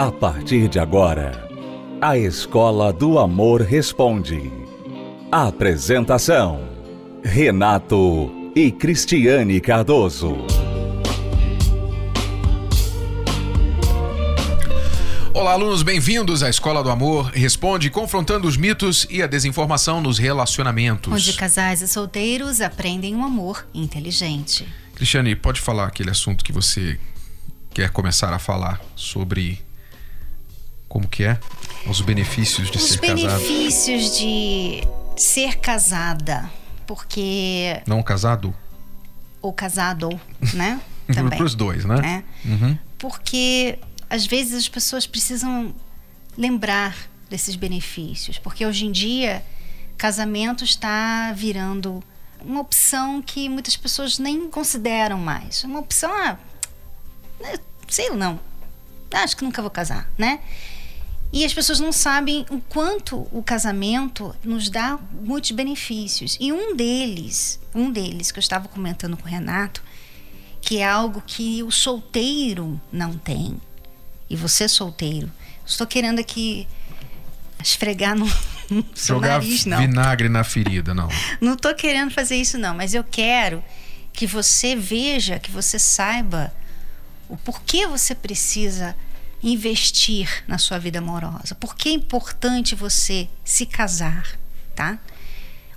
A partir de agora, a Escola do Amor Responde. Apresentação: Renato e Cristiane Cardoso. Olá, alunos, bem-vindos à Escola do Amor Responde, confrontando os mitos e a desinformação nos relacionamentos. Onde casais e solteiros aprendem um amor inteligente. Cristiane, pode falar aquele assunto que você quer começar a falar sobre como que é? Os benefícios de Os ser casado. benefícios de ser casada, porque Não casado? ou casado, né? Também. Para os dois, né? né? Uhum. Porque às vezes as pessoas precisam lembrar desses benefícios, porque hoje em dia casamento está virando uma opção que muitas pessoas nem consideram mais. Uma opção, ah, né, sei não, acho que nunca vou casar, né? E as pessoas não sabem o quanto o casamento nos dá muitos benefícios. E um deles, um deles que eu estava comentando com o Renato, que é algo que o solteiro não tem. E você solteiro, estou querendo aqui esfregar no, no seu Jogar nariz, não. vinagre na ferida, não. Não tô querendo fazer isso não, mas eu quero que você veja, que você saiba o porquê você precisa investir na sua vida amorosa. Por que é importante você se casar, tá?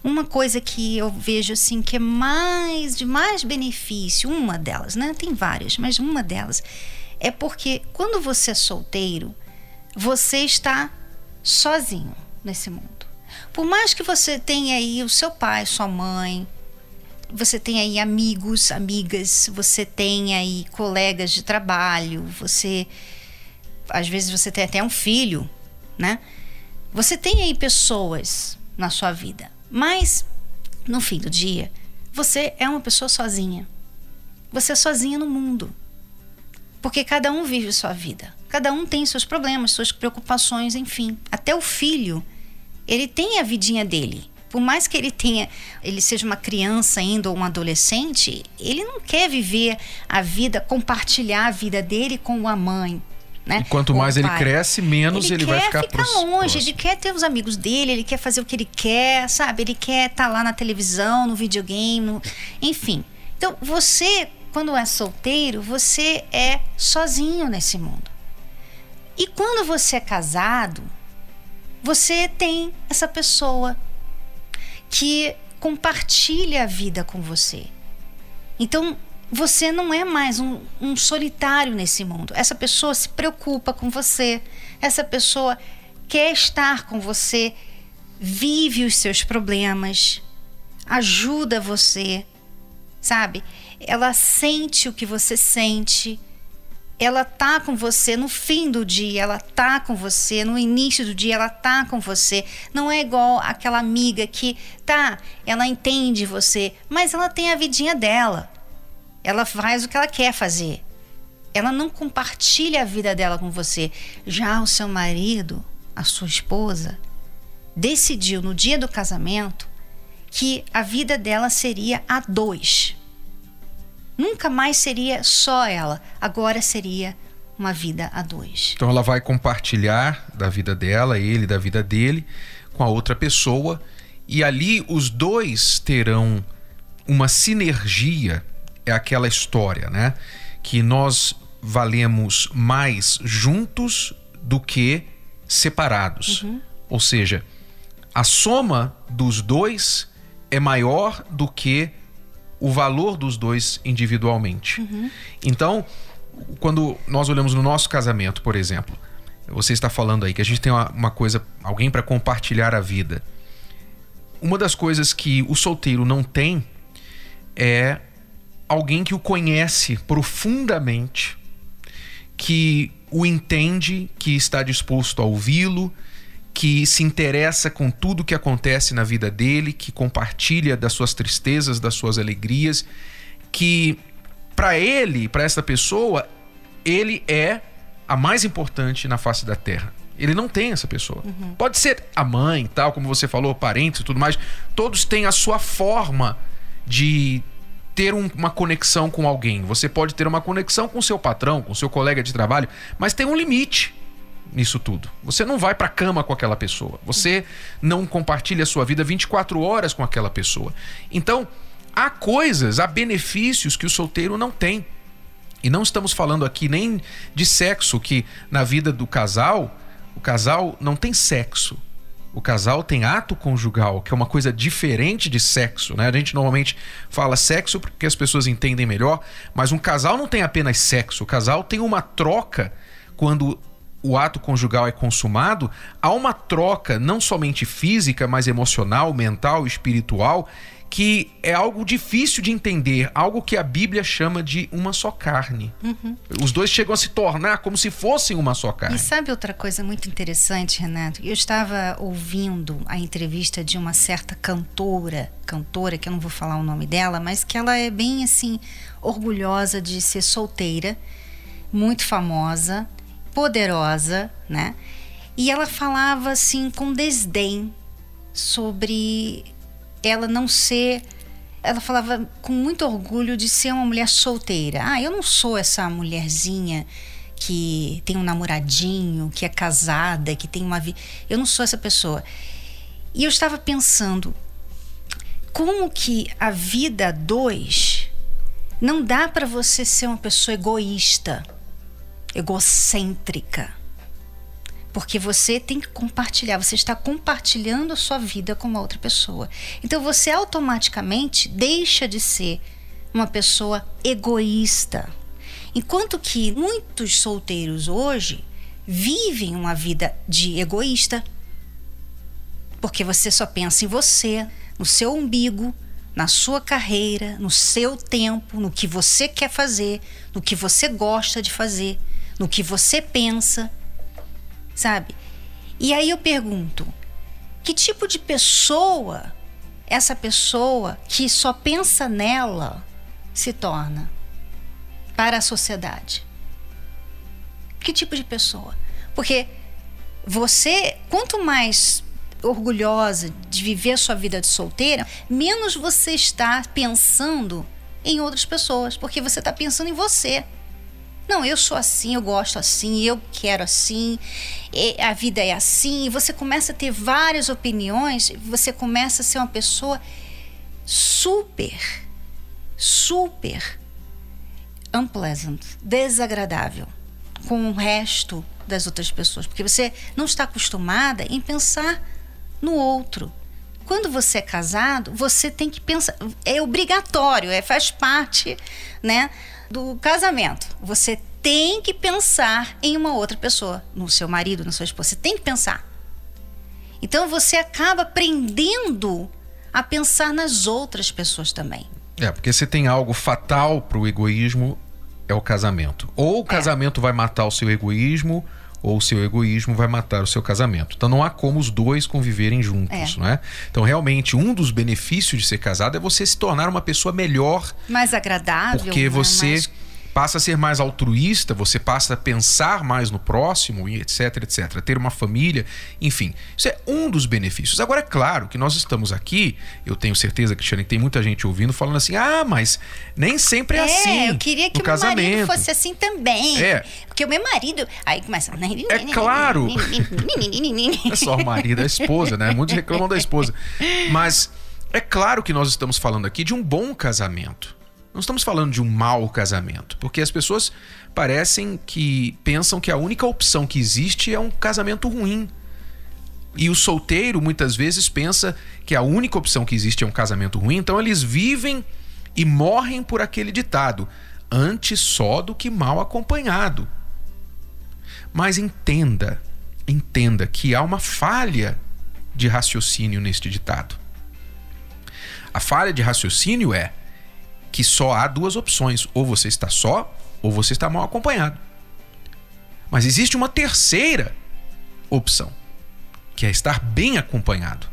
Uma coisa que eu vejo assim que é mais de mais benefício, uma delas, né? Tem várias, mas uma delas é porque quando você é solteiro, você está sozinho nesse mundo. Por mais que você tenha aí o seu pai, sua mãe, você tem aí amigos, amigas, você tem aí colegas de trabalho, você às vezes você tem até um filho, né? Você tem aí pessoas na sua vida, mas no fim do dia, você é uma pessoa sozinha. Você é sozinha no mundo. Porque cada um vive sua vida. Cada um tem seus problemas, suas preocupações, enfim. Até o filho, ele tem a vidinha dele. Por mais que ele tenha, ele seja uma criança ainda ou um adolescente, ele não quer viver a vida, compartilhar a vida dele com a mãe. Né? E quanto mais ele cresce, menos ele, vai quer ficar, ficar pros- longe, ele quer ter os amigos dele, ele quer fazer o que ele quer, sabe? Ele quer estar lá na televisão, no videogame, no- enfim. Então, você, quando é solteiro, você é sozinho nesse mundo. E quando você é casado, você tem essa pessoa que compartilha a vida com você. Então, você não é mais um, um solitário nesse mundo. Essa pessoa se preocupa com você, essa pessoa quer estar com você, vive os seus problemas, ajuda você, sabe? Ela sente o que você sente. Ela tá com você no fim do dia, ela tá com você no início do dia, ela tá com você. Não é igual aquela amiga que tá, ela entende você, mas ela tem a vidinha dela. Ela faz o que ela quer fazer. Ela não compartilha a vida dela com você. Já o seu marido, a sua esposa, decidiu no dia do casamento que a vida dela seria a dois. Nunca mais seria só ela, agora seria uma vida a dois. Então ela vai compartilhar da vida dela, ele da vida dele, com a outra pessoa, e ali os dois terão uma sinergia, é aquela história, né? Que nós valemos mais juntos do que separados. Ou seja, a soma dos dois é maior do que o valor dos dois individualmente. Então, quando nós olhamos no nosso casamento, por exemplo, você está falando aí que a gente tem uma, uma coisa, alguém para compartilhar a vida. Uma das coisas que o solteiro não tem é alguém que o conhece profundamente, que o entende, que está disposto a ouvi-lo, que se interessa com tudo que acontece na vida dele, que compartilha das suas tristezas, das suas alegrias, que para ele, para essa pessoa, ele é a mais importante na face da Terra. Ele não tem essa pessoa. Pode ser a mãe, tal, como você falou, parentes e tudo mais. Todos têm a sua forma de ter um- uma conexão com alguém. Você pode ter uma conexão com seu patrão, com seu colega de trabalho, mas tem um limite. nisso tudo. Você não vai para cama com aquela pessoa. Você não compartilha a sua vida 24 horas com aquela pessoa. Então, há coisas, há benefícios que o solteiro não tem. E não estamos falando aqui nem de sexo, que na vida do casal, o casal não tem sexo. O casal tem ato conjugal, que é uma coisa diferente de sexo, né? A gente normalmente fala sexo porque as pessoas entendem melhor, mas um casal não tem apenas sexo. O casal tem uma troca quando o ato conjugal é consumado, há uma troca não somente física, mas emocional, mental, espiritual, que é algo difícil de entender, algo que a Bíblia chama de uma só carne. Uhum. Os dois chegam a se tornar como se fossem uma só carne. E sabe outra coisa muito interessante, Renato? Eu estava ouvindo a entrevista de uma certa cantora, cantora que eu não vou falar o nome dela, mas que ela é bem assim orgulhosa de ser solteira, muito famosa, poderosa, né? E ela falava assim com desdém sobre ela não ser. Ela falava com muito orgulho de ser uma mulher solteira. Ah, eu não sou essa mulherzinha que tem um namoradinho, que é casada, que tem uma vida. Eu não sou essa pessoa. E eu estava pensando como que a vida dois não dá para você ser uma pessoa egoísta, egocêntrica porque você tem que compartilhar, você está compartilhando a sua vida com uma outra pessoa. Então você automaticamente deixa de ser uma pessoa egoísta. Enquanto que muitos solteiros hoje vivem uma vida de egoísta, porque você só pensa em você, no seu umbigo, na sua carreira, no seu tempo, no que você quer fazer, no que você gosta de fazer, no que você pensa sabe? E aí eu pergunto: que tipo de pessoa essa pessoa que só pensa nela se torna para a sociedade? Que tipo de pessoa? Porque você, quanto mais orgulhosa de viver a sua vida de solteira, menos você está pensando em outras pessoas, porque você está pensando em você. Não, eu sou assim, eu gosto assim, eu quero assim, a vida é assim. Você começa a ter várias opiniões, você começa a ser uma pessoa super, super unpleasant, desagradável com o resto das outras pessoas, porque você não está acostumada em pensar no outro. Quando você é casado, você tem que pensar, é obrigatório, é faz parte, né? Do casamento, você tem que pensar em uma outra pessoa, no seu marido, na sua esposa. Você tem que pensar. Então você acaba aprendendo a pensar nas outras pessoas também. É, porque se tem algo fatal para o egoísmo, é o casamento. Ou o é. casamento é. vai matar o seu egoísmo, ou o seu egoísmo vai matar o seu casamento. Então não há como os dois conviverem juntos, é. não é? Então realmente um dos benefícios de ser casado é você se tornar uma pessoa melhor, mais agradável, porque né? você mais passa a ser mais altruísta, você passa a pensar mais no próximo, e etc, etc. Ter uma família, enfim. Isso é um dos benefícios. Agora, é claro que nós estamos aqui, eu tenho certeza, Cristiane, que tem muita gente ouvindo falando assim: ah, mas nem sempre é, é assim. Eu queria que o casamento. meu marido fosse assim também. É. Porque o meu marido. Aí começa. É claro. é só o marido, a esposa, né? Muitos reclamam da esposa. Mas é claro que nós estamos falando aqui de um bom casamento. Não estamos falando de um mau casamento, porque as pessoas parecem que pensam que a única opção que existe é um casamento ruim. E o solteiro muitas vezes pensa que a única opção que existe é um casamento ruim, então eles vivem e morrem por aquele ditado: antes só do que mal acompanhado. Mas entenda, entenda que há uma falha de raciocínio neste ditado. A falha de raciocínio é que só há duas opções: ou você está só, ou você está mal acompanhado. Mas existe uma terceira opção, que é estar bem acompanhado.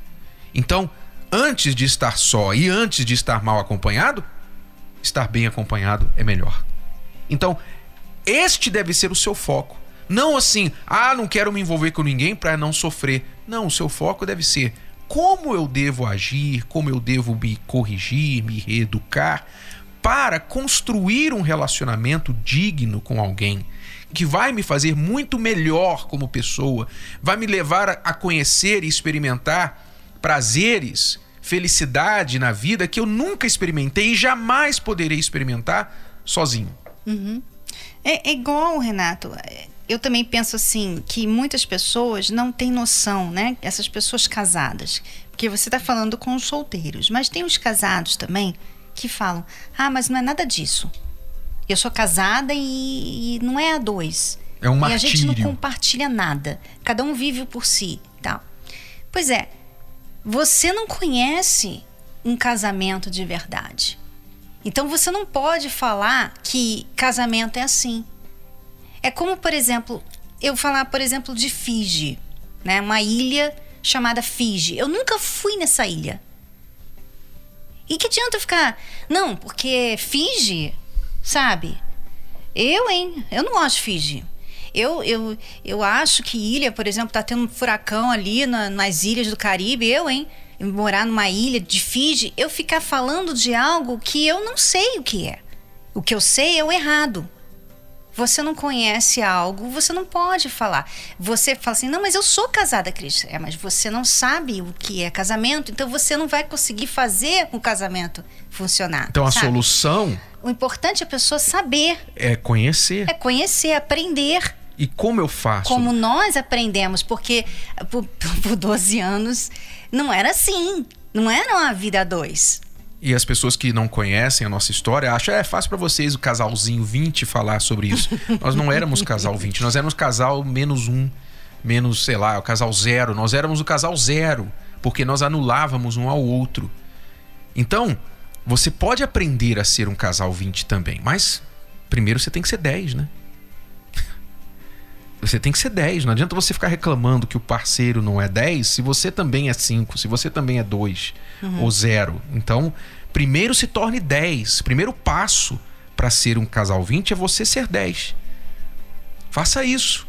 Então, antes de estar só e antes de estar mal acompanhado, estar bem acompanhado é melhor. Então, este deve ser o seu foco. Não assim, ah, não quero me envolver com ninguém para não sofrer. Não, o seu foco deve ser como eu devo agir, como eu devo me corrigir, me reeducar para construir um relacionamento digno com alguém que vai me fazer muito melhor como pessoa, vai me levar a conhecer e experimentar prazeres, felicidade na vida que eu nunca experimentei e jamais poderei experimentar sozinho. Uhum. É, é igual, Renato. Eu também penso assim que muitas pessoas não têm noção, né? Essas pessoas casadas, porque você está falando com os solteiros, mas tem os casados também que falam: ah, mas não é nada disso. Eu sou casada e, e não é a dois. É um martírio. E a gente não compartilha nada. Cada um vive por si, tal. Pois é, você não conhece um casamento de verdade. Então você não pode falar que casamento é assim. É como, por exemplo, eu falar, por exemplo, de Fiji, né? Uma ilha chamada Fiji. Eu nunca fui nessa ilha. E que adianta ficar, não, porque Fiji, sabe? Eu, hein? Eu não gosto de Fiji. Eu, eu, eu acho que ilha, por exemplo, tá tendo um furacão ali na, nas ilhas do Caribe. Eu, hein? morar numa ilha de Fiji, eu ficar falando de algo que eu não sei o que é. O que eu sei é o errado. Você não conhece algo, você não pode falar. Você fala assim, não, mas eu sou casada, Cris. É, mas você não sabe o que é casamento, então você não vai conseguir fazer o casamento funcionar. Então a sabe? solução. O importante é a pessoa saber. É conhecer. É conhecer, aprender. E como eu faço? Como nós aprendemos, porque por, por 12 anos não era assim. Não era uma vida a dois. E as pessoas que não conhecem a nossa história acham é fácil para vocês o casalzinho 20 falar sobre isso. nós não éramos casal 20, nós éramos casal menos um, menos, sei lá, o casal zero. Nós éramos o casal zero, porque nós anulávamos um ao outro. Então, você pode aprender a ser um casal 20 também, mas primeiro você tem que ser 10, né? Você tem que ser 10. Não adianta você ficar reclamando que o parceiro não é 10 se você também é 5, se você também é 2 uhum. ou 0. Então, primeiro se torne 10. Primeiro passo para ser um casal 20 é você ser 10. Faça isso.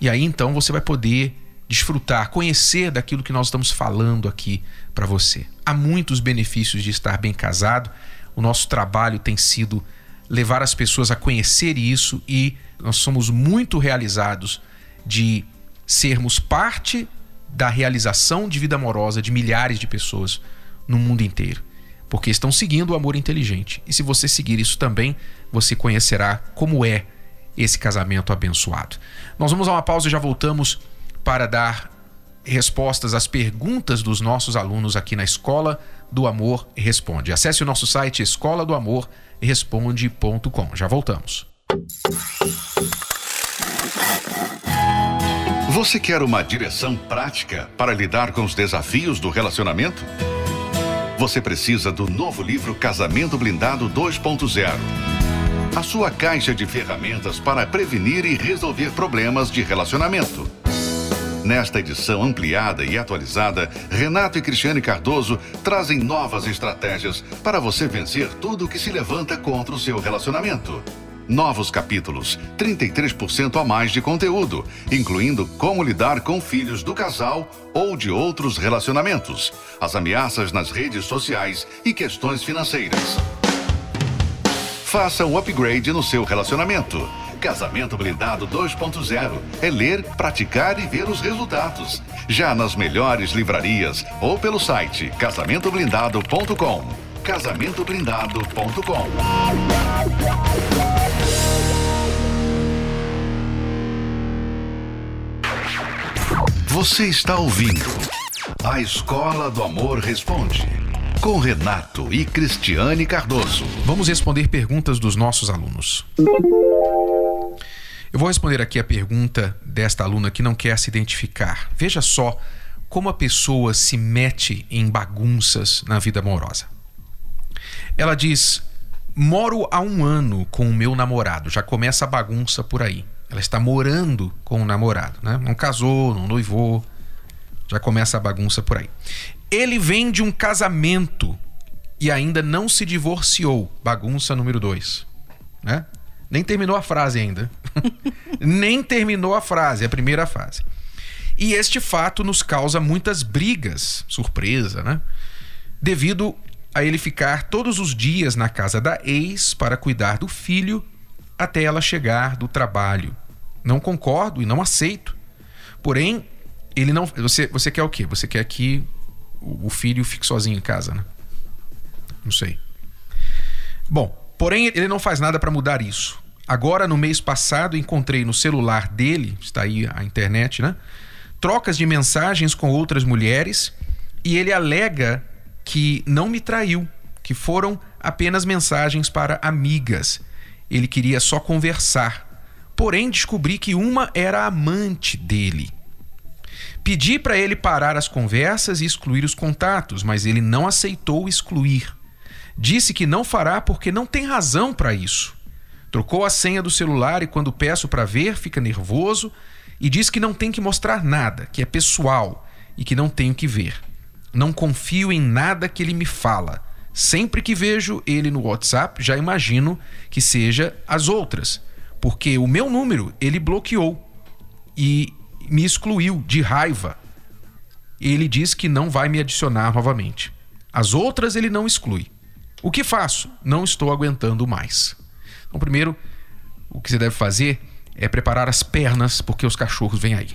E aí então você vai poder desfrutar, conhecer daquilo que nós estamos falando aqui para você. Há muitos benefícios de estar bem casado. O nosso trabalho tem sido levar as pessoas a conhecer isso e nós somos muito realizados de sermos parte da realização de vida amorosa de milhares de pessoas no mundo inteiro, porque estão seguindo o amor inteligente. E se você seguir isso também, você conhecerá como é esse casamento abençoado. Nós vamos a uma pausa e já voltamos para dar respostas às perguntas dos nossos alunos aqui na Escola do Amor Responde. Acesse o nosso site escola do amor responde.com. Já voltamos. Você quer uma direção prática para lidar com os desafios do relacionamento? Você precisa do novo livro Casamento Blindado 2.0. A sua caixa de ferramentas para prevenir e resolver problemas de relacionamento. Nesta edição ampliada e atualizada, Renato e Cristiane Cardoso trazem novas estratégias para você vencer tudo que se levanta contra o seu relacionamento. Novos capítulos, 33% a mais de conteúdo, incluindo como lidar com filhos do casal ou de outros relacionamentos, as ameaças nas redes sociais e questões financeiras. Faça um upgrade no seu relacionamento Casamento Blindado 2.0 é ler, praticar e ver os resultados. Já nas melhores livrarias ou pelo site casamentoblindado.com. Casamentoblindado.com. Você está ouvindo A Escola do Amor Responde com Renato e Cristiane Cardoso. Vamos responder perguntas dos nossos alunos. Eu vou responder aqui a pergunta desta aluna que não quer se identificar. Veja só como a pessoa se mete em bagunças na vida amorosa. Ela diz: Moro há um ano com o meu namorado. Já começa a bagunça por aí. Ela está morando com o namorado, né? Não casou, não noivou. Já começa a bagunça por aí. Ele vem de um casamento e ainda não se divorciou. Bagunça número dois, né? Nem terminou a frase ainda. Nem terminou a frase, a primeira frase. E este fato nos causa muitas brigas, surpresa, né? Devido a ele ficar todos os dias na casa da ex para cuidar do filho até ela chegar do trabalho. Não concordo e não aceito. Porém, ele não. Você, você quer o quê? Você quer que o filho fique sozinho em casa, né? Não sei. Bom, porém, ele não faz nada para mudar isso. Agora, no mês passado, encontrei no celular dele, está aí a internet, né? Trocas de mensagens com outras mulheres e ele alega que não me traiu, que foram apenas mensagens para amigas. Ele queria só conversar. Porém, descobri que uma era amante dele. Pedi para ele parar as conversas e excluir os contatos, mas ele não aceitou excluir. Disse que não fará porque não tem razão para isso. Trocou a senha do celular e, quando peço para ver, fica nervoso e diz que não tem que mostrar nada, que é pessoal e que não tenho que ver. Não confio em nada que ele me fala. Sempre que vejo ele no WhatsApp, já imagino que seja as outras, porque o meu número ele bloqueou e me excluiu de raiva. Ele diz que não vai me adicionar novamente. As outras ele não exclui. O que faço? Não estou aguentando mais. Então, primeiro, o que você deve fazer é preparar as pernas, porque os cachorros vêm aí.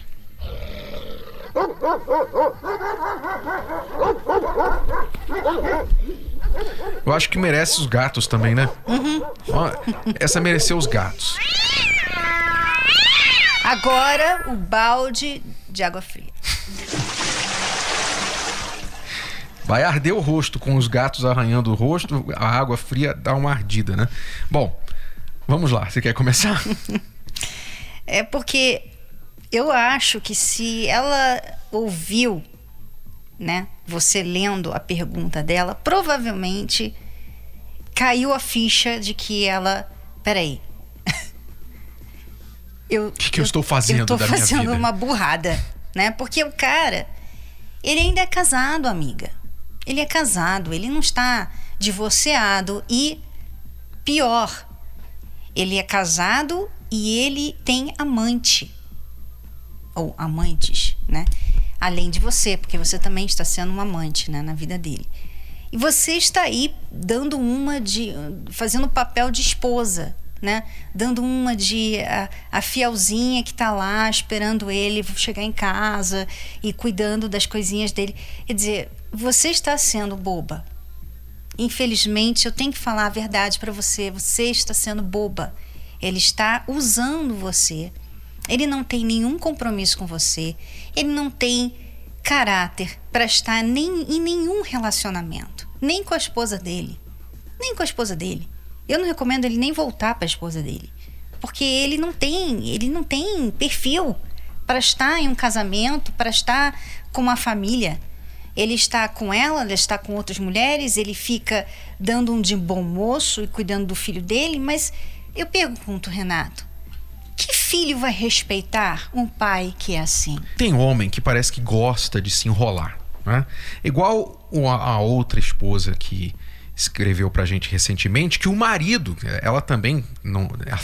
Eu acho que merece os gatos também, né? Uhum. Ó, essa mereceu os gatos. Agora o balde de água fria. Vai arder o rosto com os gatos arranhando o rosto, a água fria dá uma ardida, né? Bom, vamos lá. Você quer começar? É porque eu acho que se ela ouviu, né, você lendo a pergunta dela, provavelmente caiu a ficha de que ela, peraí. Eu, o que, que eu, eu, estou fazendo eu tô da fazendo minha vida? uma burrada, né? Porque o cara, ele ainda é casado, amiga. Ele é casado, ele não está divorciado e pior, ele é casado e ele tem amante ou amantes, né? Além de você, porque você também está sendo um amante, né, na vida dele. E você está aí dando uma de fazendo o papel de esposa, né? Dando uma de a, a fielzinha que está lá esperando ele chegar em casa e cuidando das coisinhas dele. Quer dizer, você está sendo boba. Infelizmente, eu tenho que falar a verdade para você. Você está sendo boba. Ele está usando você. Ele não tem nenhum compromisso com você. Ele não tem caráter para estar nem em nenhum relacionamento, nem com a esposa dele, nem com a esposa dele. Eu não recomendo ele nem voltar para a esposa dele, porque ele não tem, ele não tem perfil para estar em um casamento, para estar com uma família. Ele está com ela, ele está com outras mulheres, ele fica dando um de bom moço e cuidando do filho dele, mas eu pergunto, Renato, que filho vai respeitar um pai que é assim? Tem homem que parece que gosta de se enrolar, né? Igual a outra esposa que escreveu pra gente recentemente que o marido, ela também não, ela,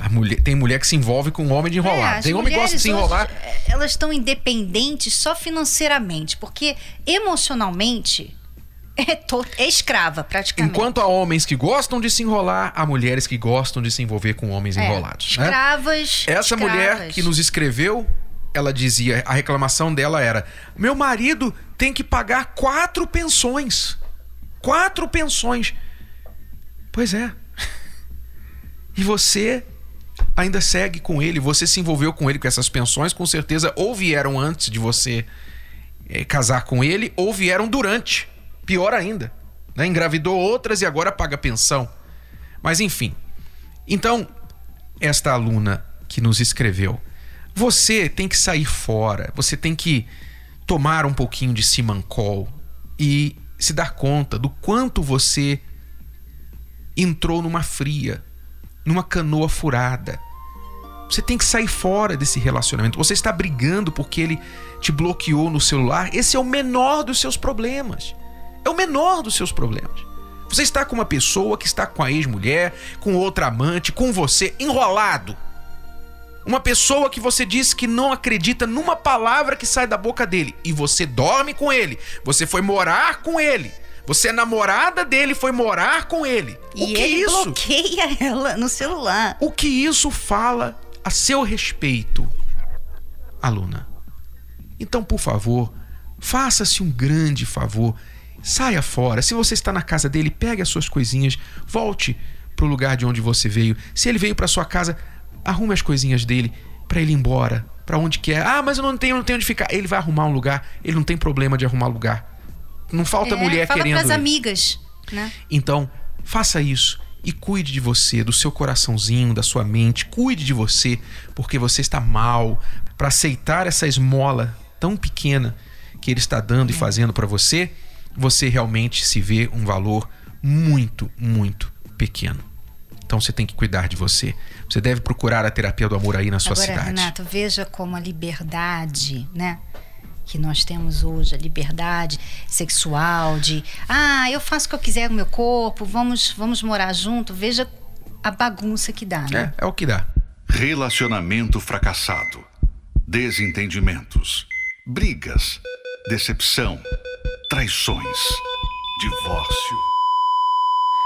a mulher, tem mulher que se envolve com um homem de enrolar. É, tem homem que gosta de se enrolar. Hoje, é, elas estão independentes só financeiramente, porque emocionalmente é, to, é escrava, praticamente. Enquanto há homens que gostam de se enrolar, há mulheres que gostam de se envolver com homens é, enrolados. Né? Escravas. Né? Essa escravas. mulher que nos escreveu, ela dizia, a reclamação dela era: meu marido tem que pagar quatro pensões. Quatro pensões. Pois é. E você ainda segue com ele, você se envolveu com ele com essas pensões, com certeza ou vieram antes de você é, casar com ele, ou vieram durante. Pior ainda. Né? Engravidou outras e agora paga pensão. Mas enfim. Então, esta aluna que nos escreveu, você tem que sair fora, você tem que tomar um pouquinho de Simancol e se dar conta do quanto você entrou numa fria, numa canoa furada. Você tem que sair fora desse relacionamento. Você está brigando porque ele te bloqueou no celular. Esse é o menor dos seus problemas. É o menor dos seus problemas. Você está com uma pessoa que está com a ex-mulher, com outra amante, com você, enrolado. Uma pessoa que você diz que não acredita numa palavra que sai da boca dele e você dorme com ele, você foi morar com ele, Você é namorada dele, foi morar com ele. E o que ele isso? bloqueia ela no celular. O que isso fala a seu respeito, aluna? Então, por favor, faça-se um grande favor. Saia fora. Se você está na casa dele, pegue as suas coisinhas, volte para o lugar de onde você veio. Se ele veio para sua casa, arrume as coisinhas dele para ele ir embora, para onde quer. Ah, mas eu não tenho, não tenho onde ficar. Ele vai arrumar um lugar. Ele não tem problema de arrumar lugar. Não falta É, mulher fala querendo. pras ele. amigas, né? Então, faça isso e cuide de você, do seu coraçãozinho, da sua mente. Cuide de você, porque você está mal. Para aceitar essa esmola tão pequena que ele está dando e fazendo para você, você realmente se vê um valor muito, muito pequeno. Então você tem que cuidar de você. Você deve procurar a terapia do amor aí na sua Agora, cidade. Renato, veja como a liberdade, né? Que nós temos hoje, a liberdade sexual de, ah, eu faço o que eu quiser com o meu corpo, vamos, vamos morar junto. Veja a bagunça que dá, né? É, é o que dá. Relacionamento fracassado. Desentendimentos. Brigas. Decepção. Traições. Divórcio.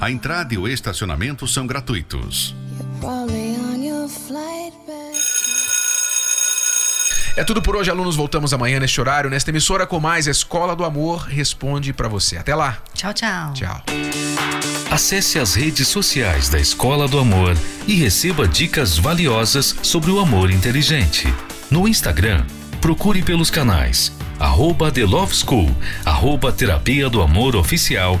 A entrada e o estacionamento são gratuitos. É tudo por hoje, alunos. Voltamos amanhã neste horário, nesta emissora com mais Escola do Amor responde para você. Até lá. Tchau, tchau. Tchau. Acesse as redes sociais da Escola do Amor e receba dicas valiosas sobre o amor inteligente. No Instagram, procure pelos canais arroba The Love School, arroba Terapia do Amor Oficial